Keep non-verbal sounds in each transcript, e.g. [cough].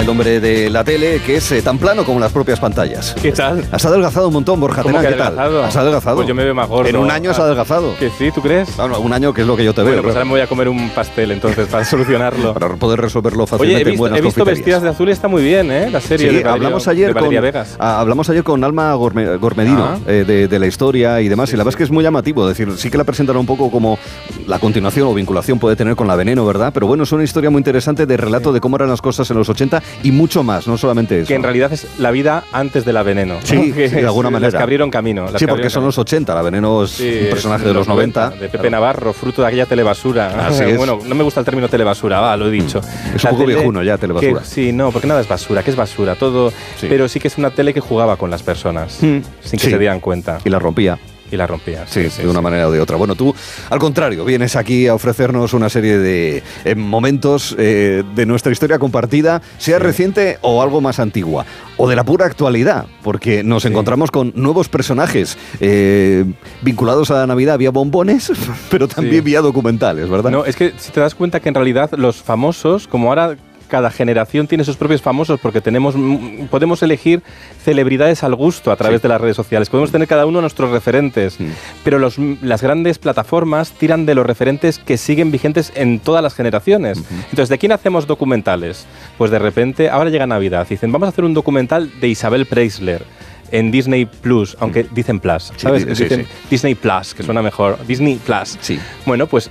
el hombre de la tele, que es eh, tan plano como las propias pantallas. ¿Qué tal? Has adelgazado un montón, Borja ¿Cómo Terán, que ¿qué tal? Has adelgazado. Pues yo me veo más gordo. En un año has Ah, adelgazado. Que sí, ¿tú crees? Un año que es lo que yo te Bueno, veo. pues pero ahora me voy a comer un pastel entonces para [laughs] solucionarlo. Para poder resolverlo Oye, fácilmente he en buenas he visto. Vestidas de Azul y está muy bien, ¿eh? La serie Sí, de Valerio- hablamos ayer de Valeria con, Vegas. ah, hablamos ayer con Alma Gorme- Gormedino Ah. eh, de, de la historia y demás, Sí, y la verdad sí. es que es muy llamativo. Es decir, sí que la presentan un poco como la continuación o vinculación puede tener con la veneno, ¿verdad? Pero bueno, es una historia muy interesante de relato de cómo eran las cosas en los 80 y mucho más, no solamente eso. Que en realidad es la vida antes de la veneno. Sí, de alguna manera. Las que abrieron camino. Sí, que porque son camino. los 80, la veneno es Sí, un es personaje de los 90. De Pepe Claro. Navarro, fruto de aquella telebasura. [laughs] Así es. Bueno, no me gusta el término telebasura, va, lo he dicho. Es La un poco viejuno ya, telebasura. que- sí, no, porque nada es basura, que es basura, todo. Pero sí que es una tele que jugaba con las personas, Mm. sin que se dieran cuenta. Y la rompía. Y la rompía. Sí, de una manera o de otra. Bueno, tú, al contrario, vienes aquí a ofrecernos una serie de eh, momentos eh, de nuestra historia compartida, sea reciente o algo más antigua, o de la pura actualidad, porque nos Sí. encontramos con nuevos personajes eh, vinculados a la Navidad vía bombones, [laughs] pero también Sí. vía documentales, ¿verdad? No, es que si te das cuenta que en realidad los famosos, como ahora cada generación tiene sus propios famosos porque tenemos mm, podemos elegir celebridades al gusto a través Sí. de las redes sociales. Podemos tener cada uno nuestros referentes, Mm. pero los, las grandes plataformas tiran de los referentes que siguen vigentes en todas las generaciones. Entonces, ¿de quién hacemos documentales? Pues de repente, ahora llega Navidad, y dicen, vamos a hacer un documental de Isabel Preisler en Disney Plus, aunque dicen Plus, ¿sabes? sí, sí, Dicen sí. Disney Plus, que suena mejor. Disney Plus. Sí. Bueno, pues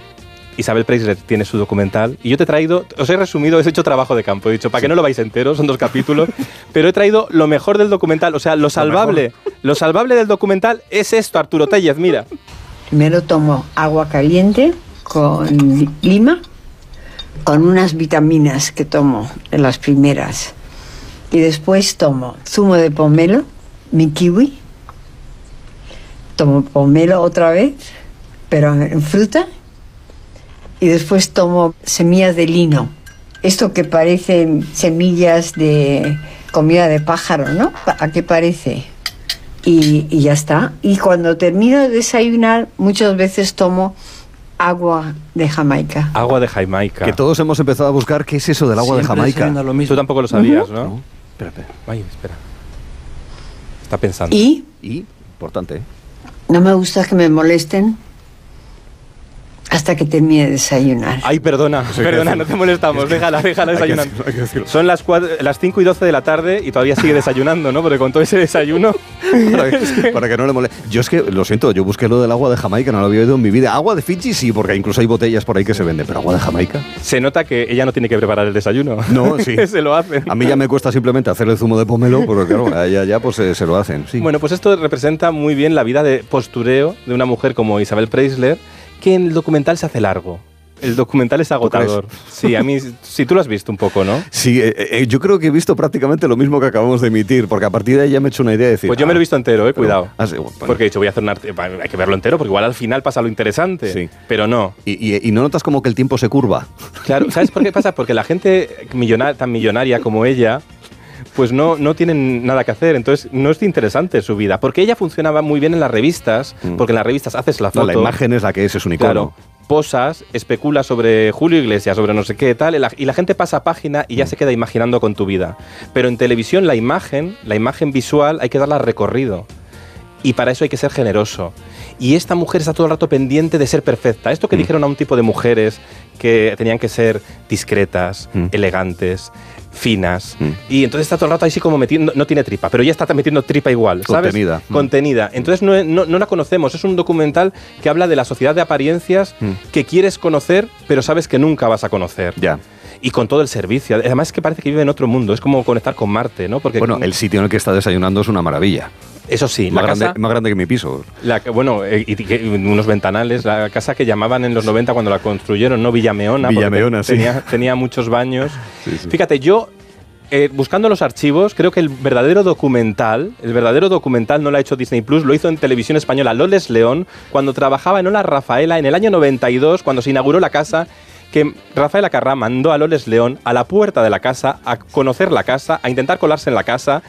Isabel Preisler tiene su documental y yo te he traído, os he resumido, he hecho trabajo de campo, he dicho, para que no lo vais entero, son dos capítulos, [laughs] pero he traído lo mejor del documental, o sea, lo salvable, lo salvable del documental es esto, Arturo Tellez, mira. Primero tomo agua caliente con lima, con unas vitaminas que tomo en las primeras. Y después tomo zumo de pomelo, mi kiwi. Tomo pomelo otra vez, pero en fruta. Y después tomo semillas de lino. Esto que parecen semillas de comida de pájaro, ¿no? ¿A qué parece? y, y ya está. Y cuando termino de desayunar, muchas veces tomo agua de Jamaica. Agua de Jamaica. Que todos hemos empezado a buscar qué es eso del agua de Jamaica. siendo lo mismo. Tú tampoco lo sabías, ¿no? No, espera, espera. Ay, espera. Está pensando. Y Y, importante, ¿eh? no me gusta que me molesten hasta que termine de desayunar. Ay, perdona, perdona, no te molestamos, déjala, déjala Hay que desayunando. decirlo, hay que decirlo. Son las, cuatro- las 5 y 12 de la tarde y todavía sigue desayunando, ¿no? Porque con todo ese desayuno... [laughs] para, [laughs] que, para que no le moleste. Yo es que, lo siento, yo busqué lo del agua de Jamaica, no lo había oído en mi vida. Agua de Fiji sí, porque incluso hay botellas por ahí que se venden, pero agua de Jamaica. Se nota que ella no tiene que preparar el desayuno. No, [laughs] sí. se lo hacen. A mí ya me cuesta simplemente hacer el zumo de pomelo, porque claro, a ella ya pues eh, se lo hacen. Sí. Bueno, pues esto representa muy bien la vida de postureo de una mujer como Isabel Preisler, que en el documental se hace largo. El documental es agotador. Sí, a mí, sí, tú lo has visto un poco, ¿no? Sí, eh, eh, yo creo que he visto prácticamente lo mismo que acabamos de emitir, porque a partir de ahí ya me he hecho una idea de decir. Pues yo me lo he visto entero, eh, pero- cuidado. ah, sí, bueno. Porque he dicho, voy a hacer un arte- hay que verlo entero, porque igual al final pasa lo interesante. Sí. Pero no. Y, y- y no notas como que el tiempo se curva. Claro, ¿sabes por qué pasa? Porque la gente millona- tan millonaria como ella, pues no, no tienen nada que hacer, entonces no es interesante su vida. Porque ella funcionaba muy bien en las revistas, Mm. porque en las revistas haces la No, foto. la imagen es la que es, es un icono. Claro. Posas, especula sobre Julio Iglesias, sobre no sé qué tal, y la, gente pasa página y ya se queda imaginando con tu vida. Pero en televisión la imagen, la imagen visual, hay que darla recorrido. Y para eso hay que ser generoso. Y esta mujer está todo el rato pendiente de ser perfecta. Esto que Mm. dijeron a un tipo de mujeres que tenían que ser discretas, Mm. elegantes, finas. Mm. Y entonces está todo el rato así como metiendo, no tiene tripa, pero ella está metiendo tripa igual, ¿sabes? Contenida. Mm. Contenida. Entonces no, no- no la conocemos. Es un documental que habla de la sociedad de apariencias Mm. que quieres conocer, pero sabes que nunca vas a conocer. Ya. Y con todo el servicio. Además es que parece que vive en otro mundo. Es como conectar con Marte, ¿no? Porque Bueno, el sitio en el que está desayunando es una maravilla. eso sí, Más la grande, casa, más grande que mi piso. la bueno, eh, y, que- unos ventanales, la casa que llamaban en los 90 cuando la construyeron, ¿no? Villameona. Villameona, te- sí. tenía, tenía muchos baños. [laughs] Sí, sí. Fíjate, yo, eh, buscando los archivos, creo que el verdadero documental, el verdadero documental no lo ha hecho Disney Plus, lo hizo en televisión española Loles León, cuando trabajaba en Hola Rafaela en el año 92, cuando se inauguró la casa que Rafaela Carrá mandó a Loles León a la puerta de la casa a conocer la casa, a intentar colarse en la casa,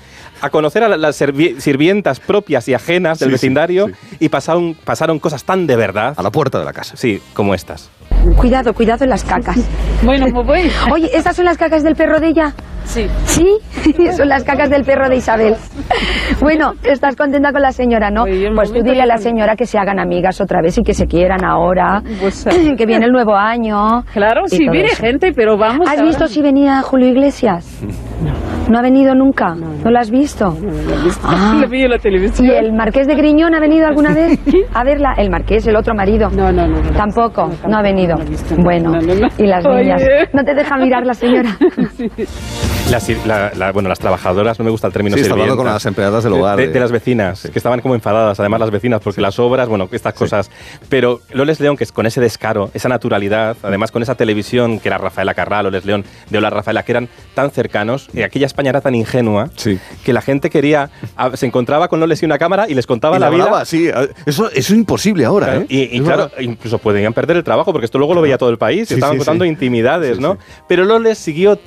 a conocer a la- las sirvientas propias y ajenas del Sí, vecindario sí. y pasaron, pasaron cosas tan de verdad, A la puerta de la casa. sí, como estas. Cuidado, cuidado en las cacas. [laughs] Bueno, pues voy. Oye, ¿estas son las cacas del perro de ella? Sí. ¿Sí? [laughs] Son las cacas del perro de Isabel. Bueno, ¿estás contenta con la señora, no? Oye, un Pues tú dile a la señora que se hagan amigas otra vez y que se quieran ahora. Pues, [clears throat] que viene el nuevo año. Claro, sí, viene eso. gente, pero vamos ¿Has ahora- visto si venía Julio Iglesias? No. Ha venido nunca? ¿No, lo has visto? Ah. [laughs] Lo vi en la televisión. ¿Y el Marqués de Griñón ha venido alguna vez a verla? El Marqués, el otro marido. No, no, no. no. Tampoco, no ha venido. no he visto. Bueno, No, no, no. y las Oye. niñas. ¿No te deja mirar la señora? [laughs] Las, la- la- bueno, las trabajadoras, no me gusta el término Sí, está hablando con las empleadas del hogar. De, de- de las vecinas, que estaban como enfadadas, además las vecinas, porque las obras, bueno, estas cosas. Pero Loles León, que es con ese descaro, esa naturalidad, además con esa televisión que era Rafaela Carrá, Loles León, de Hola Rafaela, que eran tan cercanos, y aquella España era tan ingenua, Sí. que la gente quería, a- se encontraba con Loles y una cámara y les contaba Y la la vida. hablaba, sí. Eso, eso es imposible ahora, ¿eh? Y, y claro, verdad. incluso podían perder el trabajo, porque esto luego lo veía todo el país, Sí, estaban contando intimidades, ¿no? Pero Loles siguió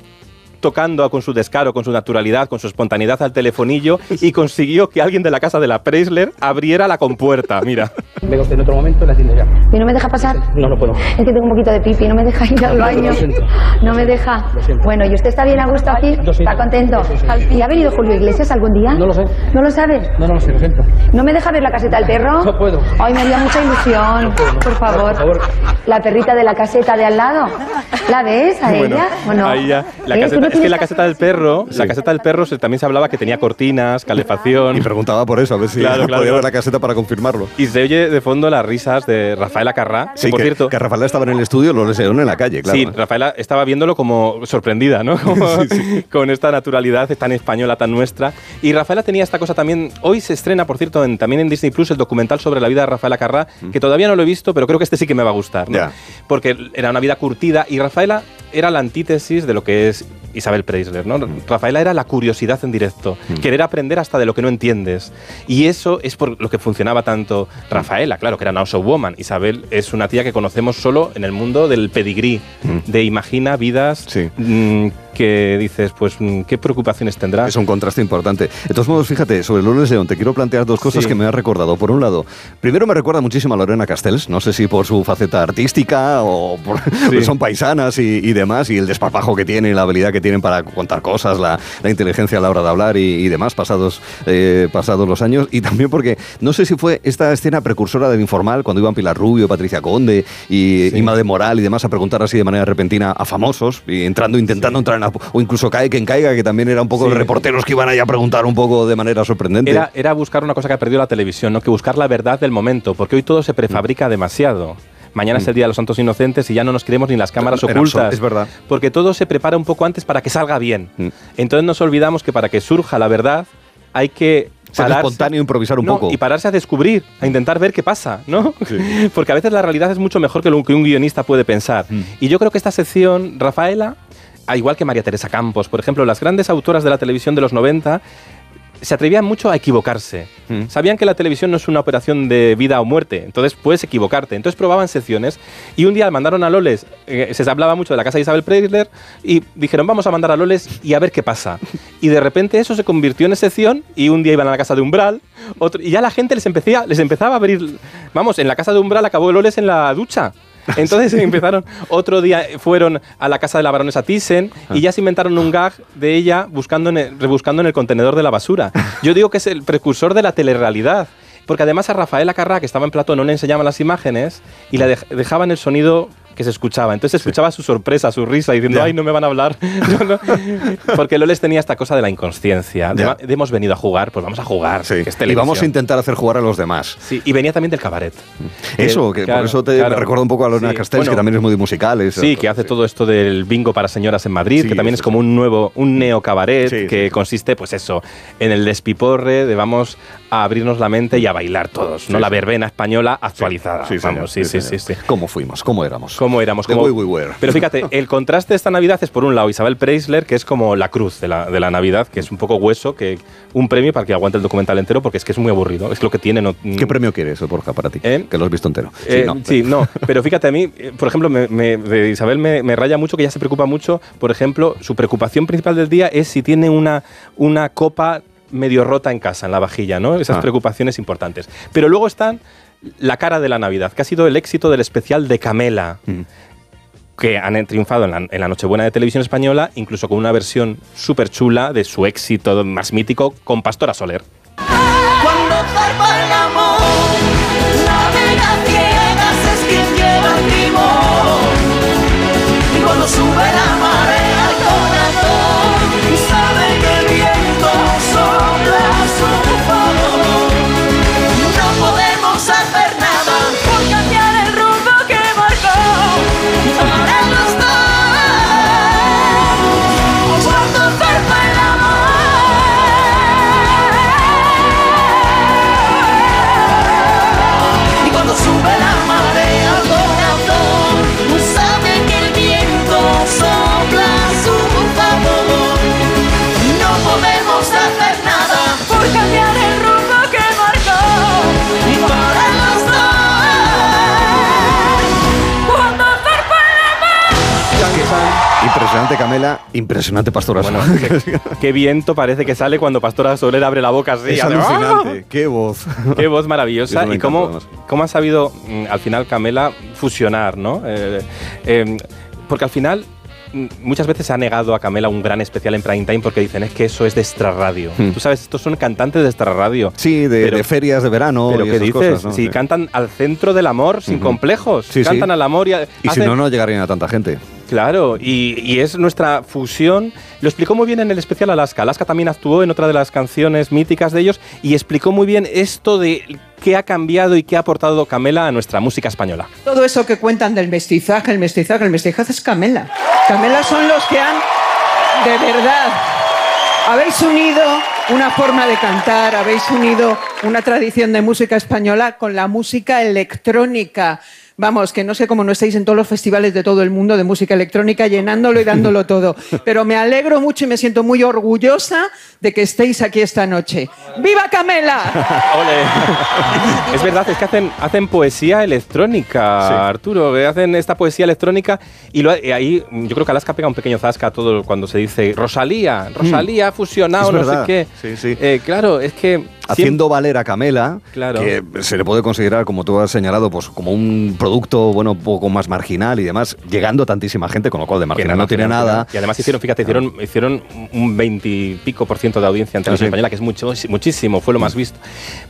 tocando con su descaro, con su naturalidad, con su espontaneidad al telefonillo y consiguió que alguien de la casa de la Preisler abriera la compuerta, mira. Venga usted en otro momento la atiendo ya. ¿Y no me deja pasar? No, no puedo. Es que tengo un poquito de pipi, no me deja ir al Lo baño. siento. No me deja. Lo siento. Bueno, ¿y usted está bien a gusto aquí? Lo siento. ¿Está contento? ¿Y ha venido Julio Iglesias algún día? No lo sé. ¿No lo sabes? No, no lo sé, lo siento. ¿No me deja ver la caseta del perro? No puedo. Ay, me haría mucha ilusión. Por favor. Por favor. La perrita de la caseta de al lado. ¿La ves a Bueno, ella? ¿O no? ahí ya. La ¿Eh? ¿Tú caseta- no es que la caseta del perro, la caseta del perro se- también se hablaba que tenía cortinas, calefacción. Y preguntaba por eso, a ver si Claro, claro, podía claro. ver la caseta para confirmarlo. Y se oye de fondo las risas de Rafaela Carrá, que Sí, por que, cierto. que Rafael estaba en el estudio, lo lesearon en la calle, claro. Sí, Rafaela estaba viéndolo como sorprendida, ¿no? Como [laughs] Con esta naturalidad tan española, tan nuestra. Y Rafaela tenía esta cosa también. Hoy se estrena, por cierto, en- también en Disney Plus el documental sobre la vida de Rafaela Carrá, que todavía no lo he visto, pero creo que este sí que me va a gustar. ¿no? Ya. Porque era una vida curtida y Rafaela era la antítesis de lo que es Isabel Preisler, ¿no? Rafaela era la curiosidad en directo, querer aprender hasta de lo que no entiendes. Y eso es por lo que funcionaba tanto Rafaela, claro, que era una also woman. Isabel es una tía que conocemos solo en el mundo del pedigrí, de imagina vidas Sí. Que dices, pues, mm, ¿qué preocupaciones tendrá? Es un contraste importante. De todos modos, fíjate, sobre Lourdes León, te quiero plantear dos cosas Sí. que me has recordado. Por un lado, primero me recuerda muchísimo a Lorena Castells, no sé si por su faceta artística o por porque [laughs] son paisanas y, y demás, y el desparpajo que tienen, la habilidad que tienen para contar cosas, la, la inteligencia a la hora de hablar y, y demás, pasados, eh, pasados los años. Y también porque no sé si fue esta escena precursora del informal, cuando iban Pilar Rubio, Patricia Conde y, y Madre Moral y demás a preguntar así de manera repentina a famosos, y entrando, intentando entrar en la- o incluso cae quien caiga, que también era un poco Sí. reporteros que iban ahí a preguntar un poco de manera sorprendente. Era, era buscar una cosa que ha perdido la televisión, ¿no? que buscar la verdad del momento, porque hoy todo se prefabrica demasiado. Mañana es el Día de los Santos Inocentes y ya no nos queremos ni las cámaras ocultas. es verdad. Porque todo se prepara un poco antes para que salga bien. Mm. Entonces nos olvidamos que para que surja la verdad hay que Ser espontáneo, improvisar un No, poco. Y pararse a descubrir, a intentar ver qué pasa, ¿no? Sí. [laughs] Porque a veces la realidad es mucho mejor que lo que un guionista puede pensar. Mm. Y yo creo que esta sección, Rafaela, igual que María Teresa Campos, por ejemplo, las grandes autoras de la televisión de los 90, se atrevían mucho a equivocarse. Mm. Sabían que la televisión no es una operación de vida o muerte, entonces puedes equivocarte. Entonces probaban secciones y un día mandaron a Loles, eh, se hablaba mucho de la casa de Isabel Preisler, y dijeron vamos a mandar a Loles y a ver qué pasa. [laughs] Y de repente eso se convirtió en sección y un día iban a la casa de Umbral otro- y ya la gente les, empecía, les empezaba a abrir... Vamos, en la casa de Umbral acabó Loles en la ducha. [laughs] Entonces empezaron, otro día fueron a la casa de la baronesa Thyssen y ya se inventaron un gag de ella buscando en el- rebuscando en el contenedor de la basura. [laughs] Yo digo que es el precursor de la telerrealidad. Porque además a Rafaela Carrá, que estaba en plató, no le enseñaban las imágenes y le dej- dejaban el sonido que se escuchaba. Entonces se escuchaba su sorpresa, su risa, diciendo, Ya. ay, no me van a hablar. [laughs] No, no. Porque Loles tenía esta cosa de la inconsciencia. De, Ya. de hemos venido a jugar, pues vamos a jugar. Sí. que es y vamos a intentar hacer jugar a los demás. Sí, y venía también del cabaret. Eso, que claro, por eso te claro. recuerda un poco a Lorena Sí, Castells, que bueno, también es muy musical. es- Sí, que hace todo esto del bingo para señoras en Madrid, Sí, que también eso es como un nuevo, un neo cabaret Sí, que sí. consiste, pues eso, en el despiporre de vamos a abrirnos la mente y a bailar todos, ¿no? Sí, la sí. verbena española actualizada. Sí, vamos, sí, sí, sí, sí. ¿Cómo fuimos? ¿Cómo éramos? ¿Cómo éramos? The Cómo- way we were. Pero fíjate, el contraste de esta Navidad es por un lado Isabel Preisler, que es como la cruz de la, de la Navidad, que es un poco hueso, que un premio para que aguante el documental entero, porque es que es muy aburrido, es lo que tiene. No, ¿Qué premio quieres, Borja, para ti? ¿Eh? Que lo has visto entero. Eh, no. sí, no. [laughs] Pero fíjate, a mí, eh, por ejemplo, me- me- de Isabel me, me raya mucho que ella se preocupa mucho. Por ejemplo, su preocupación principal del día es si tiene una, una copa medio rota en casa, en la vajilla, ¿no? Esas Ah. preocupaciones importantes. Pero luego están la cara de la Navidad, que ha sido el éxito del especial de Camela. Mm. que han triunfado en la, en la Nochebuena de Televisión Española, incluso con una versión súper chula de su éxito más mítico con Pastora Soler. Cuando zarpa el amor, navega ciegas es quien lleva el timón. Y cuando sube Camela, impresionante Pastora Bueno, Soler. qué, qué viento parece que sale cuando Pastora Soler abre la boca así. es hace, ¡ah! qué voz. Qué voz maravillosa [laughs] y cómo, cómo ha sabido mm, al final Camela fusionar, ¿no? Eh, eh, porque al final muchas veces se ha negado a Camela un gran especial en prime time porque dicen es que eso es de extra radio. Hmm. Tú sabes, estos son cantantes de extra radio. Sí, de, Pero- de ferias de verano Pero y ¿qué esas dices? cosas. ¿no? Si Sí. cantan al centro del amor, sin complejos. Sí, sí. cantan al amor y, a- Y si no, no llegarían a tanta gente. Claro, y, y es nuestra fusión. Lo explicó muy bien en el especial Alaska. Alaska también actuó en otra de las canciones míticas de ellos y explicó muy bien esto de qué ha cambiado y qué ha aportado Camela a nuestra música española. Todo eso que cuentan del mestizaje, el mestizaje, el mestizaje es Camela. Camela son los que han, de verdad, habéis unido una forma de cantar, habéis unido una tradición de música española con la música electrónica. Vamos, que no sé cómo no estáis en todos los festivales de todo el mundo de música electrónica llenándolo y dándolo todo. Pero me alegro mucho y me siento muy orgullosa de que estéis aquí esta noche. ¡Viva Camela! [laughs] Ole. es verdad, es que hacen, hacen poesía electrónica, Sí. Arturo. que Hacen esta poesía electrónica y, lo- y ahí yo creo que Alaska pega un pequeño zasca a todo cuando se dice Rosalía, Rosalía ha fusionado, no sé qué. Sí, sí. Eh, claro, es que. Haciendo valer a Camela, Claro. que se le puede considerar, como tú has señalado, pues como un producto bueno un poco más marginal y demás, llegando a tantísima gente, con lo cual de marginal no tiene nada. Y además hicieron, fíjate, hicieron, hicieron un 20 y pico por ciento de audiencia en televisión sí. española, que es mucho, muchísimo, fue lo más visto.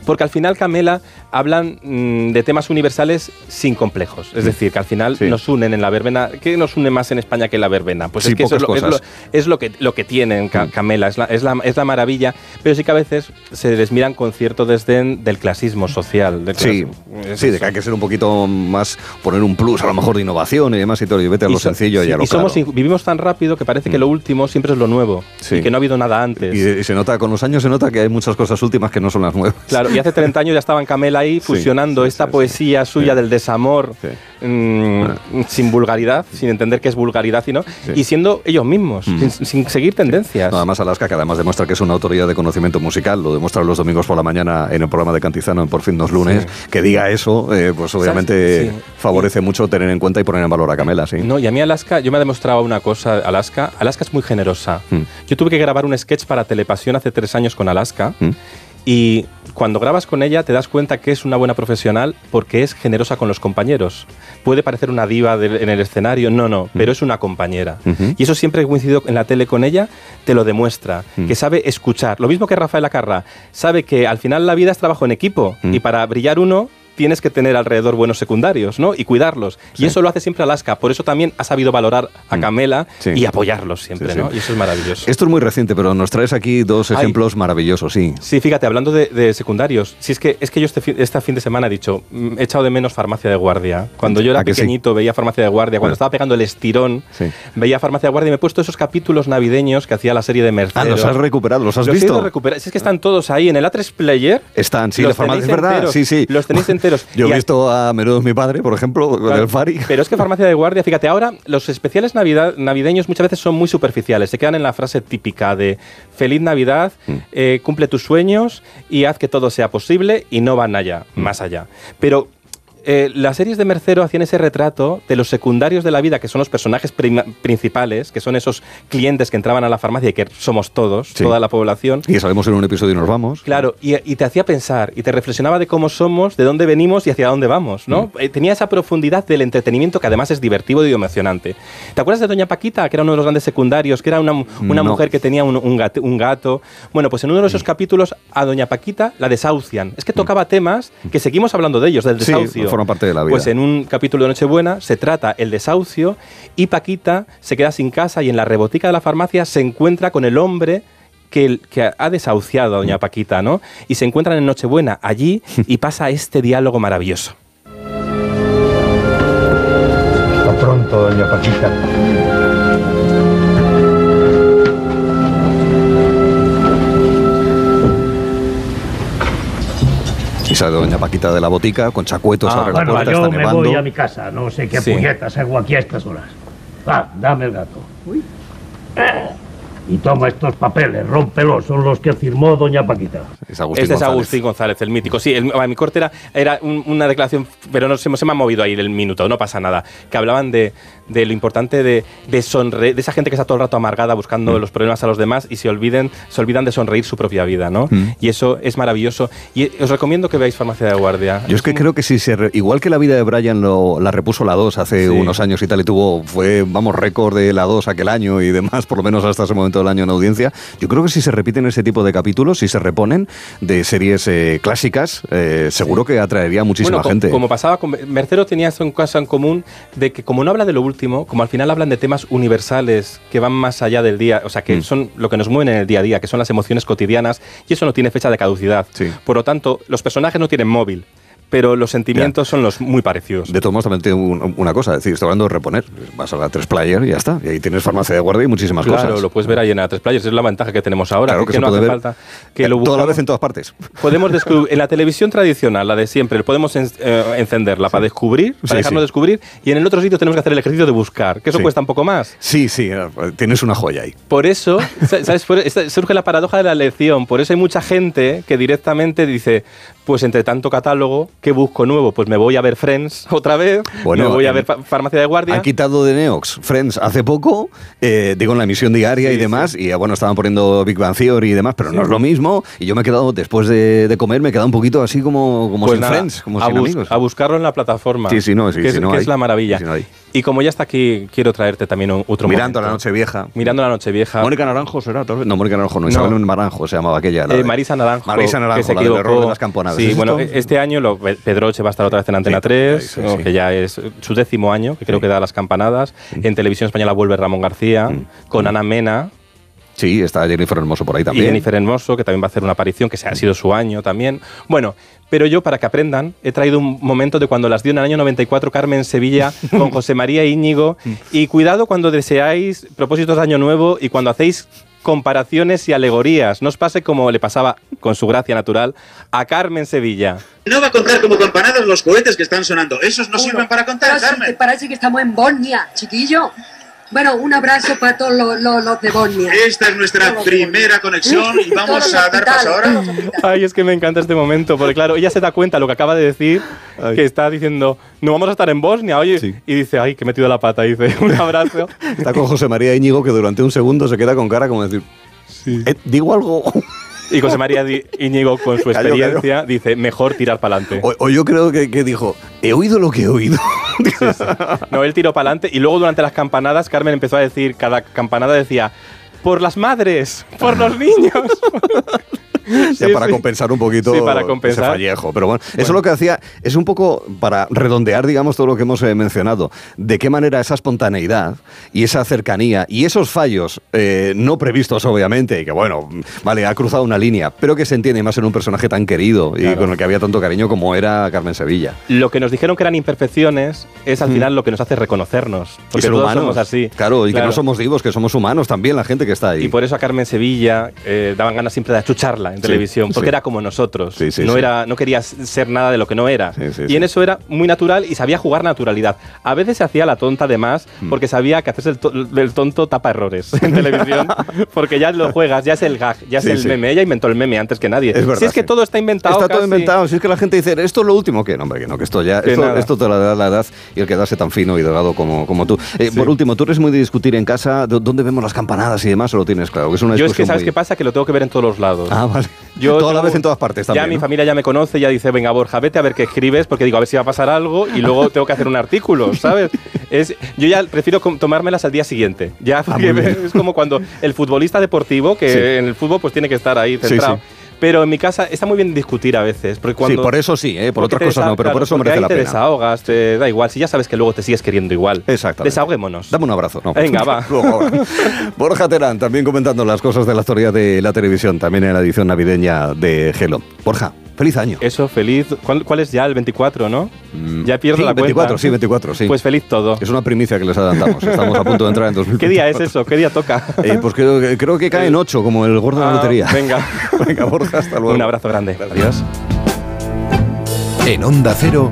Porque al final, Camela, hablan mm, de temas universales sin complejos. Es decir, que al final Sí. nos unen en la verbena. ¿Qué nos une más en España que la verbena? Pues Sí, es que eso es lo, es lo- es lo que, lo que tienen Ca- Mm. Camela, es la, es, la, es la maravilla, pero sí que a veces se les miran con cierto desdén del clasismo social. del Sí, clas- es sí, de que hay que ser un poquito más, poner un plus a lo mejor de innovación y demás y todo, y vete a lo Y so- sencillo y sí, a lo y somos, claro. in- vivimos tan rápido que parece que Mm. lo último siempre es lo nuevo Sí. y que no ha habido nada antes. Y, y se nota, con los años se nota que hay muchas cosas últimas que no son las nuevas. Claro, y hace 30 años ya estaban Camela ahí fusionando esta sí, poesía sí. suya del desamor mm, sin vulgaridad, sin entender que es vulgaridad y no, y siendo ellos mismos, Mm. sin, sin seguir tendencias. No, además Alaska, que además demuestra que es una autoridad de conocimiento musical, lo demuestra los domingos por la mañana en el programa de Cantizano en Por fin los lunes, que diga eso, eh, pues obviamente favorece mucho tener en cuenta y poner en valor a Camela, sí. No, y a mí Alaska, yo me ha demostrado una cosa, Alaska, Alaska es muy generosa. Mm. Yo tuve que grabar un sketch para Telepasión hace tres años con Alaska Mm. Y cuando grabas con ella te das cuenta que es una buena profesional porque es generosa con los compañeros. Puede parecer una diva en el escenario, no, no, pero es una compañera. Mm. Y eso siempre he coincidido en la tele con ella, te lo demuestra, Mm. que sabe escuchar. Lo mismo que Rafael Acarra, sabe que al final la vida es trabajo en equipo Mm. y para brillar uno tienes que tener alrededor buenos secundarios, ¿no? Y cuidarlos. Sí. Y eso lo hace siempre Alaska. Por eso también ha sabido valorar a Mm. Camela Sí. y apoyarlos siempre, Sí. ¿no? Y eso es maravilloso. Esto es muy reciente, pero nos traes aquí dos Ay. ejemplos maravillosos, sí. Sí, fíjate, hablando de, de secundarios, si es que es que yo este fin, este fin de semana he dicho, mm, he echado de menos farmacia de guardia. Cuando yo era pequeñito veía farmacia de guardia, cuando Bueno. estaba pegando el estirón, veía farmacia de guardia y me he puesto esos capítulos navideños que hacía la serie de Mercedes. Ah, los has recuperado, los has Los he ido visto. a recuperar. Si es que están todos ahí en el A3 Player. Están, sí, Los la farmacia, es verdad, enteros, sí, sí. los tenéis enteros. [laughs] Yo he visto a menudo mi padre, por ejemplo, con Claro, el Fari. Pero es que farmacia de guardia, fíjate, ahora los especiales navidad, navideños muchas veces son muy superficiales. Se quedan en la frase típica de feliz Navidad, Mm. eh, cumple tus sueños y haz que todo sea posible y no van allá, Mm. más allá. Pero eh, las series de Mercero hacían ese retrato de los secundarios de la vida, que son los personajes principales, que son esos clientes que entraban a la farmacia y que somos todos, Sí. toda la población. Y salimos en un episodio y nos vamos. Claro, y, y te hacía pensar y te reflexionaba de cómo somos, de dónde venimos y hacia dónde vamos, ¿no? Mm. Eh, tenía esa profundidad del entretenimiento que además es divertido y emocionante. ¿Te acuerdas de Doña Paquita, que era uno de los grandes secundarios, que era una, una No. mujer que tenía un, un gato, un gato? Bueno, pues en uno de esos capítulos a Doña Paquita la desahucian. Es que tocaba temas que seguimos hablando de ellos, del Mm. Sí, parte de la vida. Pues en un capítulo de Nochebuena se trata el desahucio y Paquita se queda sin casa y en la rebotica de la farmacia se encuentra con el hombre que, que ha desahuciado a doña Paquita, ¿no? Y se encuentran en Nochebuena allí y [laughs] pasa este diálogo maravilloso. Hasta pronto, doña Paquita. Y sale doña Paquita de la botica con chacuetos Ah, abre la Bueno, puerta, yo está me nevando. voy a mi casa. No sé qué Sí. puñetas hago aquí a estas horas. Va, dame el gato. Y toma estos papeles, rómpelos, son los que firmó doña Paquita. Es Agustín este es González. Agustín González, el mítico. Sí, el- a mi corte era, era un- una declaración, pero no se, se me ha movido ahí el minuto, no pasa nada. Que hablaban de, de lo importante de, de sonreír, de esa gente que está todo el rato amargada buscando Mm. los problemas a los demás y se olviden, se olvidan de sonreír su propia vida, ¿no? Mm. Y eso es maravilloso. Y os recomiendo que veáis Farmacia de Guardia. Yo es que creo que si se re- igual que la vida de Brian lo, la repuso la 2 hace Sí. unos años y tal y tuvo fue vamos récord de la 2 aquel año y demás, por lo menos hasta ese momento del año en audiencia. Yo creo que si se repiten ese tipo de capítulos, si se reponen de series eh, clásicas, eh, seguro que atraería a muchísima Bueno, gente. Como pasaba con Mercero tenía eso en casa en común de que como no habla de lo último, como al final hablan de temas universales que van más allá del día, o sea, que Mm. son lo que nos mueven en el día a día, que son las emociones cotidianas y eso no tiene fecha de caducidad. Sí. Por lo tanto, los personajes no tienen móvil, pero los sentimientos son los muy parecidos. De todos modos, también tengo un- una cosa, es decir, estoy hablando de reponer. Vas a la 3 player y ya está. Y ahí tienes farmacia de guardia y muchísimas Claro, cosas. lo puedes ver ahí en A3 Players, es la ventaja que tenemos ahora, Claro que, que se no puede hace ver falta que lo toda la vez en todas partes. Podemos descubrir, en la televisión tradicional, la de siempre, podemos en- eh, encenderla para descubrir, para Sí, dejarnos sí. descubrir, y en el otro sitio tenemos que hacer el ejercicio de buscar, que eso cuesta un poco más. Sí, sí, eh, tienes una joya ahí. Por eso, sa- ¿sabes? Por- esta- surge la paradoja de la elección. Por eso hay mucha gente que directamente dice, pues entre tanto catálogo, ¿qué busco nuevo? Pues me voy a ver Friends [laughs] otra vez, Bueno, me voy a ver fa- Farmacia de Guardia. Han quitado de Neox Friends hace poco, eh, digo en la emisión diaria y Sí, demás, y eh, bueno, estaban poniendo Big Bang Theory y demás, pero no es lo mismo. Y yo me he quedado, después de, de comer, me he quedado un poquito así como, como Pues sin nada, Friends, como a, sin amigos. a buscarlo en la plataforma. Sí, sí, no, sí, que, es, no que hay. es la maravilla. No hay. Y como ya está aquí, quiero traerte también un- otro Mirando momento. la noche vieja. Mirando la noche vieja. Mónica Naranjo será? No, Mónica Naranjo no, No. Isabel Naranjo se llamaba aquella. la Eh, Marisa Naranjo, Marisa Naranjo, que se la del error equivocó. de las campanadas. Sí, ¿Es bueno, esto? este año lo, Pedroche va a estar otra vez en Antena Sí, 3, sí, ¿no? sí. que ya es su décimo año, que creo que da las campanadas. En Televisión Española vuelve Ramón García, con Ana Mena Sí, está Jennifer Hermoso por ahí y también. Jennifer Hermoso, que también va a hacer una aparición, que se ha sido su año también. Bueno, pero yo, para que aprendan, he traído un momento de cuando las dio en el año 94 Carmen Sevilla [laughs] con José María Íñigo. Y cuidado cuando deseáis propósitos de año nuevo y cuando hacéis comparaciones y alegorías. No os pase como le pasaba con su gracia natural a Carmen Sevilla. No va a contar como campanadas los cohetes que están sonando. Esos no sirven para contar, te Carmen. parece que estamos en Bosnia, chiquillo. Bueno, un abrazo para todos los, los- los de Bosnia. Esta es nuestra primera conexión y vamos a dar paso ahora. Ay, es que me encanta este momento, porque claro, ella se da cuenta de lo que acaba de decir, Ay. que está diciendo, no vamos a estar en Bosnia, oye, Sí. y dice, ay, que he metido la pata, dice, [laughs] un abrazo. Está con José María Íñigo que durante un segundo se queda con cara como decir, "Eh, ¿digo algo? Y José María Íñigo, con su Cayó, experiencia, dice, mejor tirar para adelante. O, o yo creo que, que dijo, he oído lo que he oído. [laughs] No, él tiró para adelante y luego durante las campanadas Carmen empezó a decir, cada campanada decía, por las madres, por los niños. [laughs] [laughs] ya Sí, para sí. compensar un poquito Sí, para ese compensar. fallejo. Pero bueno, Bueno. eso lo que hacía es un poco para redondear, digamos, todo lo que hemos eh, mencionado. De qué manera esa espontaneidad y esa cercanía y esos fallos eh, no previstos, obviamente, y que bueno, vale, ha cruzado una línea, pero que se entiende más en un personaje tan querido y Claro. con el que había tanto cariño como era Carmen Sevilla. Lo que nos dijeron que eran imperfecciones es al Mm. final lo que nos hace reconocernos. Y Porque ser todos humanos. somos así. Claro, y que Claro. no somos divos, que somos humanos también, la gente que está ahí. Y por eso a Carmen Sevilla eh, daban ganas siempre de achucharla en televisión, porque era como nosotros. No. Era, no quería ser nada de lo que no era. Y en eso era muy natural y sabía jugar naturalidad. A veces se hacía la tonta además, Mm. porque sabía que hacerse el, to- el tonto tapa errores [laughs] en televisión, [laughs] porque ya lo juegas, ya es el gag, ya es el meme. Ella inventó el meme antes que nadie. Es verdad, si es que todo está inventado. Está todo inventado. Si es que la gente dice, esto es lo último que no, hombre, que no, que esto ya, Que esto, esto te lo da la edad y el quedarse tan fino y delgado como, como tú. Eh. Por último, ¿tú eres muy de discutir en casa ¿Dó- dónde vemos las campanadas y demás o lo tienes claro? Que es una Yo es que, ¿sabes muy- qué pasa? Que lo tengo que ver en todos los lados. Ah, vale. Yo Toda la vez en todas partes también, Ya mi familia ya me conoce, ya dice, venga Borja, vete a ver qué escribes, porque digo, a ver si va a pasar algo y luego tengo que hacer un artículo, [laughs] ¿sabes? Es, yo ya prefiero tomármelas al día siguiente. Ya, porque Ah, [laughs] es como cuando el futbolista deportivo, que Sí. en el fútbol pues tiene que estar ahí Sí, centrado. sí. Pero en mi casa está muy bien discutir a veces. Porque cuando, Sí, por eso sí, ¿eh? por otras te cosas no, pero por eso merece ahí la te pena. desahogas, te da igual. Si ya sabes que luego te sigues queriendo igual. Exactamente. Desahoguémonos. Dame un abrazo, ¿no? Venga, [laughs] va. Borja Terán, también comentando las cosas de la historia de la televisión, también en la edición navideña de Gelo. Borja, feliz año. Eso, feliz. ¿Cuál, cuál es ya? El 24, ¿no? Ya pierdo Mm. Sí, la 24, cuenta. sí, 24, sí. Pues feliz todo. Es una primicia que les adelantamos. Estamos a punto de entrar en 2024. [laughs] ¿Qué día es eso? ¿Qué día toca? [laughs] Eh, pues creo, que- creo que cae en 8, como el gordo de la Ah, lotería. [laughs] venga. Venga, Borja, hasta luego. Un abrazo grande. Adiós. En Onda Cero.